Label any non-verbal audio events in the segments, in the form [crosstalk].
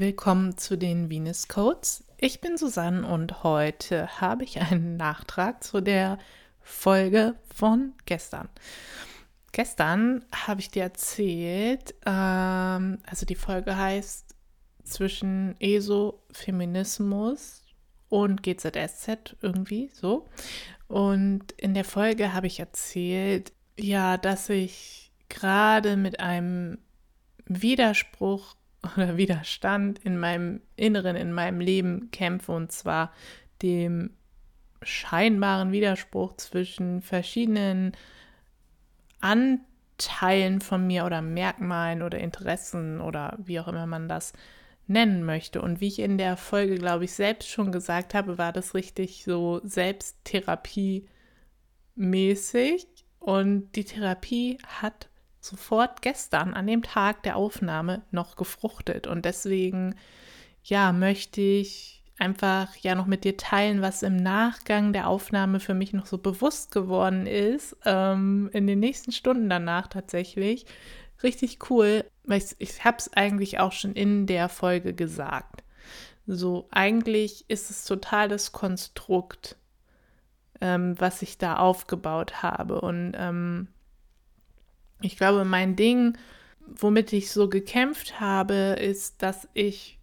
Willkommen zu den Venus Codes. Ich bin Susanne und heute habe ich einen Nachtrag zu der Folge von gestern. Gestern habe ich dir erzählt, ähm, also die Folge heißt zwischen ESO, Feminismus und GZSZ irgendwie so. Und in der Folge habe ich erzählt, ja, dass ich gerade mit einem Widerspruch oder Widerstand in meinem Inneren, in meinem Leben kämpfe und zwar dem scheinbaren Widerspruch zwischen verschiedenen Anteilen von mir oder Merkmalen oder Interessen oder wie auch immer man das nennen möchte. Und wie ich in der Folge, glaube ich, selbst schon gesagt habe, war das richtig so Selbsttherapie mäßig. Und die Therapie hat sofort gestern an dem Tag der Aufnahme noch gefruchtet. Und deswegen, ja, möchte ich einfach ja noch mit dir teilen, was im Nachgang der Aufnahme für mich noch so bewusst geworden ist, ähm, in den nächsten Stunden danach tatsächlich. Richtig cool, weil ich, ich habe es eigentlich auch schon in der Folge gesagt. So, eigentlich ist es total das Konstrukt, ähm, was ich da aufgebaut habe. Und ähm, ich glaube, mein Ding, womit ich so gekämpft habe, ist, dass ich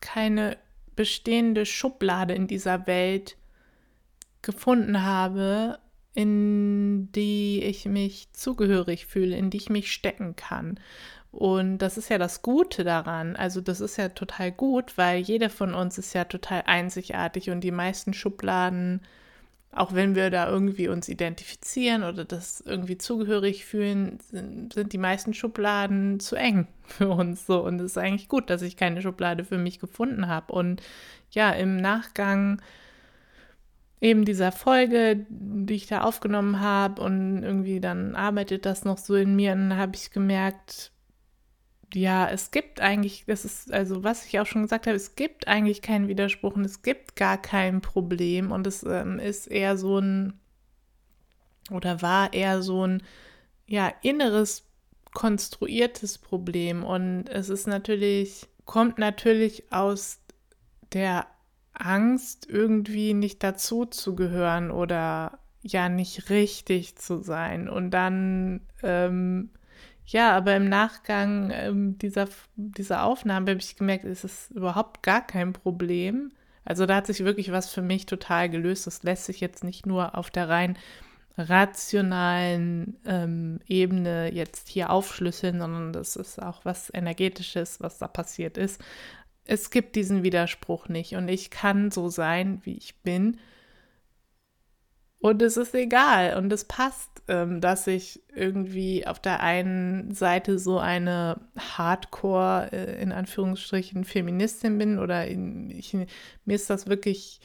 keine bestehende Schublade in dieser Welt gefunden habe, in die ich mich zugehörig fühle, in die ich mich stecken kann. Und das ist ja das Gute daran. Also das ist ja total gut, weil jeder von uns ist ja total einzigartig und die meisten Schubladen auch wenn wir da irgendwie uns identifizieren oder das irgendwie zugehörig fühlen, sind, sind, die meisten Schubladen zu eng [laughs] für uns so. Und es ist eigentlich gut, dass ich keine Schublade für mich gefunden habe. Und ja, im Nachgang eben dieser Folge, die ich da aufgenommen habe und irgendwie dann arbeitet das noch so in mir, und dann habe ich gemerkt, ja, es gibt eigentlich, das ist also, was ich auch schon gesagt habe, es gibt eigentlich keinen Widerspruch und es gibt gar kein Problem. Und es ähm, ist eher so ein, oder war eher so ein, ja, inneres, konstruiertes Problem. Und es ist natürlich, kommt natürlich aus der Angst, irgendwie nicht dazu zu gehören oder ja, nicht richtig zu sein. Und dann, ähm, ja, aber im Nachgang ähm, dieser, dieser Aufnahme habe ich gemerkt, es ist überhaupt gar kein Problem. Also da hat sich wirklich was für mich total gelöst. Das lässt sich jetzt nicht nur auf der rein rationalen ähm, Ebene jetzt hier aufschlüsseln, sondern das ist auch was Energetisches, was da passiert ist. Es gibt diesen Widerspruch nicht und ich kann so sein, wie ich bin und es ist egal. Und es passt, ähm, dass ich irgendwie auf der einen Seite so eine Hardcore, äh, in Anführungsstrichen, Feministin bin oder in, ich, mir ist das wirklich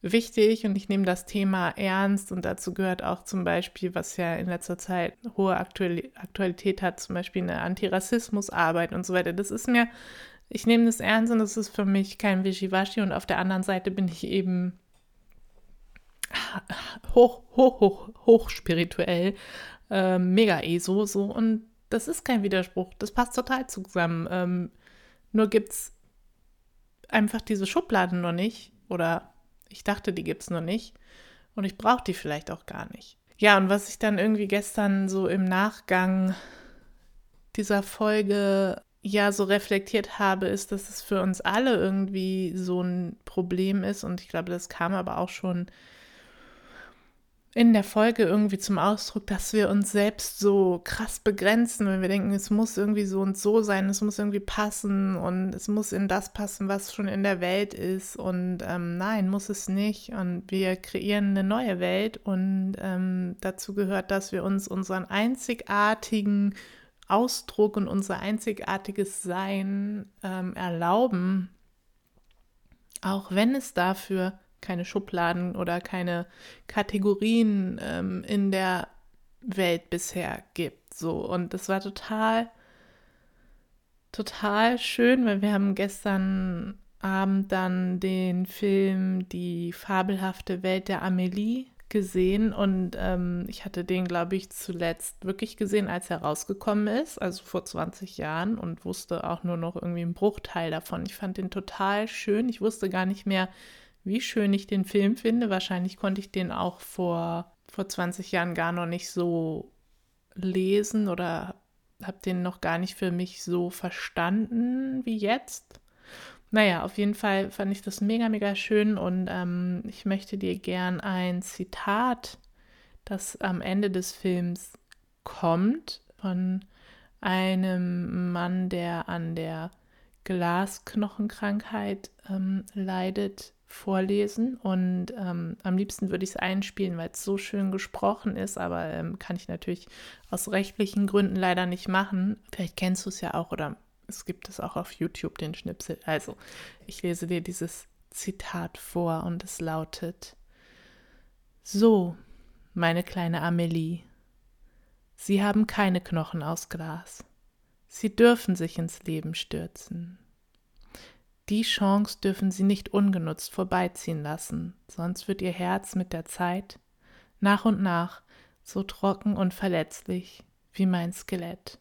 wichtig und ich nehme das Thema ernst. Und dazu gehört auch zum Beispiel, was ja in letzter Zeit hohe Aktualität hat, zum Beispiel eine Antirassismusarbeit und so weiter. Das ist mir, ich nehme das ernst und das ist für mich kein Wischiwaschi. Und auf der anderen Seite bin ich eben hoch, hoch, hoch, hoch spirituell, äh, mega ESO so und das ist kein Widerspruch, das passt total zusammen. Ähm, nur gibt es einfach diese Schubladen noch nicht. Oder ich dachte, die gibt es noch nicht. Und ich brauche die vielleicht auch gar nicht. Ja, und was ich dann irgendwie gestern so im Nachgang dieser Folge ja so reflektiert habe, ist, dass es für uns alle irgendwie so ein Problem ist. Und ich glaube, das kam aber auch schon in der Folge irgendwie zum Ausdruck, dass wir uns selbst so krass begrenzen, wenn wir denken, es muss irgendwie so und so sein, es muss irgendwie passen und es muss in das passen, was schon in der Welt ist. Und ähm, nein, muss es nicht. Und wir kreieren eine neue Welt und ähm, dazu gehört, dass wir uns unseren einzigartigen Ausdruck und unser einzigartiges Sein ähm, erlauben, auch wenn es dafür keine Schubladen oder keine Kategorien ähm, in der Welt bisher gibt. So, und das war total, total schön, weil wir haben gestern Abend dann den Film Die fabelhafte Welt der Amelie gesehen und ähm, ich hatte den, glaube ich, zuletzt wirklich gesehen, als er rausgekommen ist, also vor 20 Jahren und wusste auch nur noch irgendwie einen Bruchteil davon. Ich fand den total schön. Ich wusste gar nicht mehr, wie schön ich den Film finde. Wahrscheinlich konnte ich den auch vor, vor 20 Jahren gar noch nicht so lesen oder habe den noch gar nicht für mich so verstanden wie jetzt. Naja, auf jeden Fall fand ich das mega, mega schön und ähm, ich möchte dir gern ein Zitat, das am Ende des Films kommt, von einem Mann, der an der Glasknochenkrankheit ähm, leidet, vorlesen. Und ähm, am liebsten würde ich es einspielen, weil es so schön gesprochen ist, aber ähm, kann ich natürlich aus rechtlichen Gründen leider nicht machen. Vielleicht kennst du es ja auch oder es gibt es auch auf YouTube, den Schnipsel. Also, ich lese dir dieses Zitat vor und es lautet: So, meine kleine Amelie, Sie haben keine Knochen aus Glas. Sie dürfen sich ins Leben stürzen. Die Chance dürfen Sie nicht ungenutzt vorbeiziehen lassen, sonst wird Ihr Herz mit der Zeit nach und nach so trocken und verletzlich wie mein Skelett.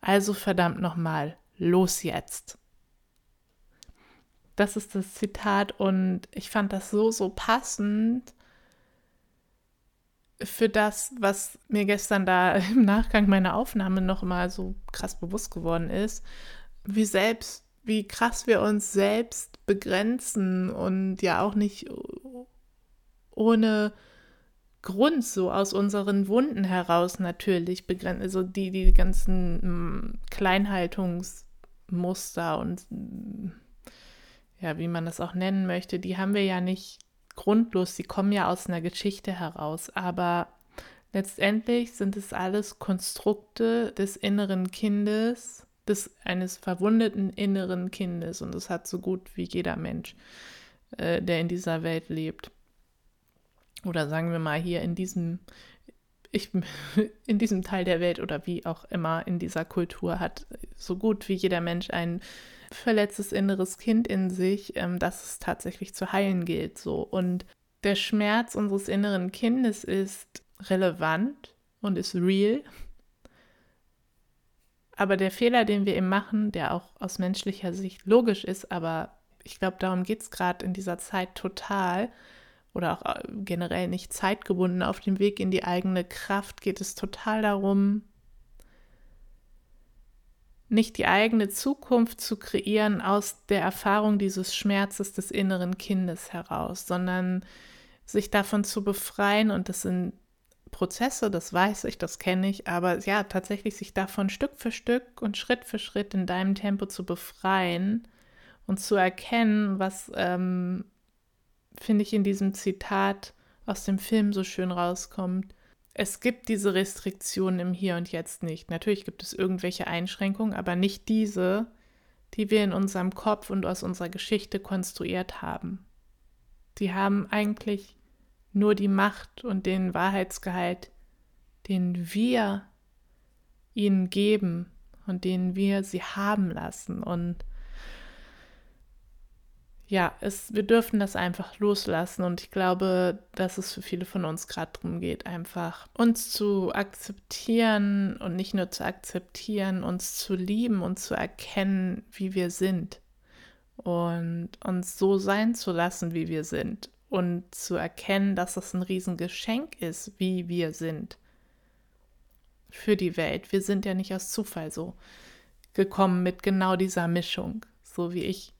Also verdammt nochmal, los jetzt. Das ist das Zitat und ich fand das so, so passend für das, was mir gestern da im Nachgang meiner Aufnahme noch mal so krass bewusst geworden ist, wie selbst, wie krass wir uns selbst begrenzen und ja auch nicht ohne Grund so aus unseren Wunden heraus natürlich begrenzt, also die, die ganzen mm, Kleinhaltungsmuster und mm, ja, wie man das auch nennen möchte, die haben wir ja nicht grundlos, die kommen ja aus einer Geschichte heraus, aber letztendlich sind es alles Konstrukte des inneren Kindes, des eines verwundeten inneren Kindes und das hat so gut wie jeder Mensch, äh, der in dieser Welt lebt oder sagen wir mal hier in diesem, ich, [laughs] in diesem Teil der Welt oder wie auch immer in dieser Kultur hat so gut wie jeder Mensch ein verletztes inneres Kind in sich, ähm, das es tatsächlich zu heilen gilt. So. Und der Schmerz unseres inneren Kindes ist relevant und ist real. Aber der Fehler, den wir eben machen, der auch aus menschlicher Sicht logisch ist, aber ich glaube, darum geht es gerade in dieser Zeit total, oder auch äh, generell nicht zeitgebunden auf dem Weg in die eigene Kraft geht es total darum, nicht die eigene Zukunft zu kreieren aus der Erfahrung dieses Schmerzes des inneren Kindes heraus, sondern sich davon zu befreien. Und das sind Prozesse, das weiß ich, das kenne ich, aber ja, tatsächlich sich davon Stück für Stück und Schritt für Schritt in deinem Tempo zu befreien und zu erkennen, was ähm, finde ich, in diesem Zitat aus dem Film so schön rauskommt. Es gibt diese Restriktionen im Hier und Jetzt nicht. Natürlich gibt es irgendwelche Einschränkungen, aber nicht diese, die wir in unserem Kopf und aus unserer Geschichte konstruiert haben. Die haben eigentlich nur die Macht und den Wahrheitsgehalt, den wir ihnen geben und den wir sie haben lassen. Und ja, es, wir dürfen das einfach loslassen. Und ich glaube, dass es für viele von uns gerade darum geht, einfach uns zu akzeptieren und nicht nur zu akzeptieren, uns zu lieben und zu erkennen, wie wir sind. Und uns so sein zu lassen, wie wir sind und zu erkennen, dass es ein Riesengeschenk ist, wie wir sind für die Welt. Wir sind ja nicht aus Zufall so gekommen mit genau dieser Mischung, so wie ich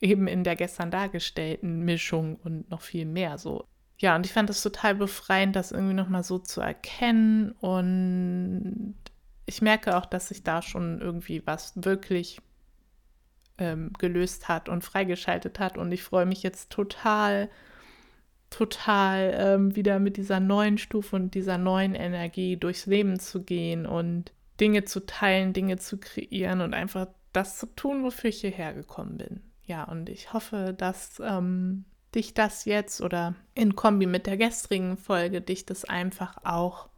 eben in der gestern dargestellten Mischung und noch viel mehr so. Ja, und ich fand es total befreiend, das irgendwie nochmal so zu erkennen. Und ich merke auch, dass sich da schon irgendwie was wirklich ähm, gelöst hat und freigeschaltet hat. Und ich freue mich jetzt total, total ähm, wieder mit dieser neuen Stufe und dieser neuen Energie durchs Leben zu gehen und Dinge zu teilen, Dinge zu kreieren und einfach das zu tun, wofür ich hierher gekommen bin. Ja, und ich hoffe, dass ähm, dich das jetzt oder in Kombi mit der gestrigen Folge dich das einfach auch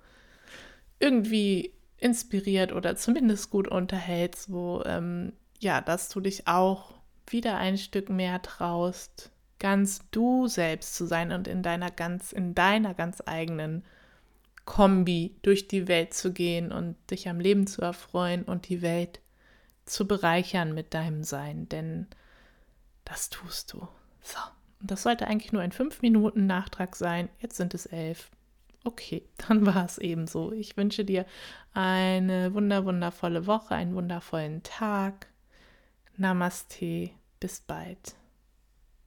irgendwie inspiriert oder zumindest gut unterhält, wo ähm, ja, dass du dich auch wieder ein Stück mehr traust, ganz du selbst zu sein und in deiner ganz, in deiner ganz eigenen Kombi durch die Welt zu gehen und dich am Leben zu erfreuen und die Welt zu bereichern mit deinem Sein, denn das tust du. So, und das sollte eigentlich nur ein 5-Minuten-Nachtrag sein. Jetzt sind es elf. Okay, [laughs] dann war es eben so. Ich wünsche dir eine wunder, wundervolle Woche, einen wundervollen Tag. Namaste, bis bald.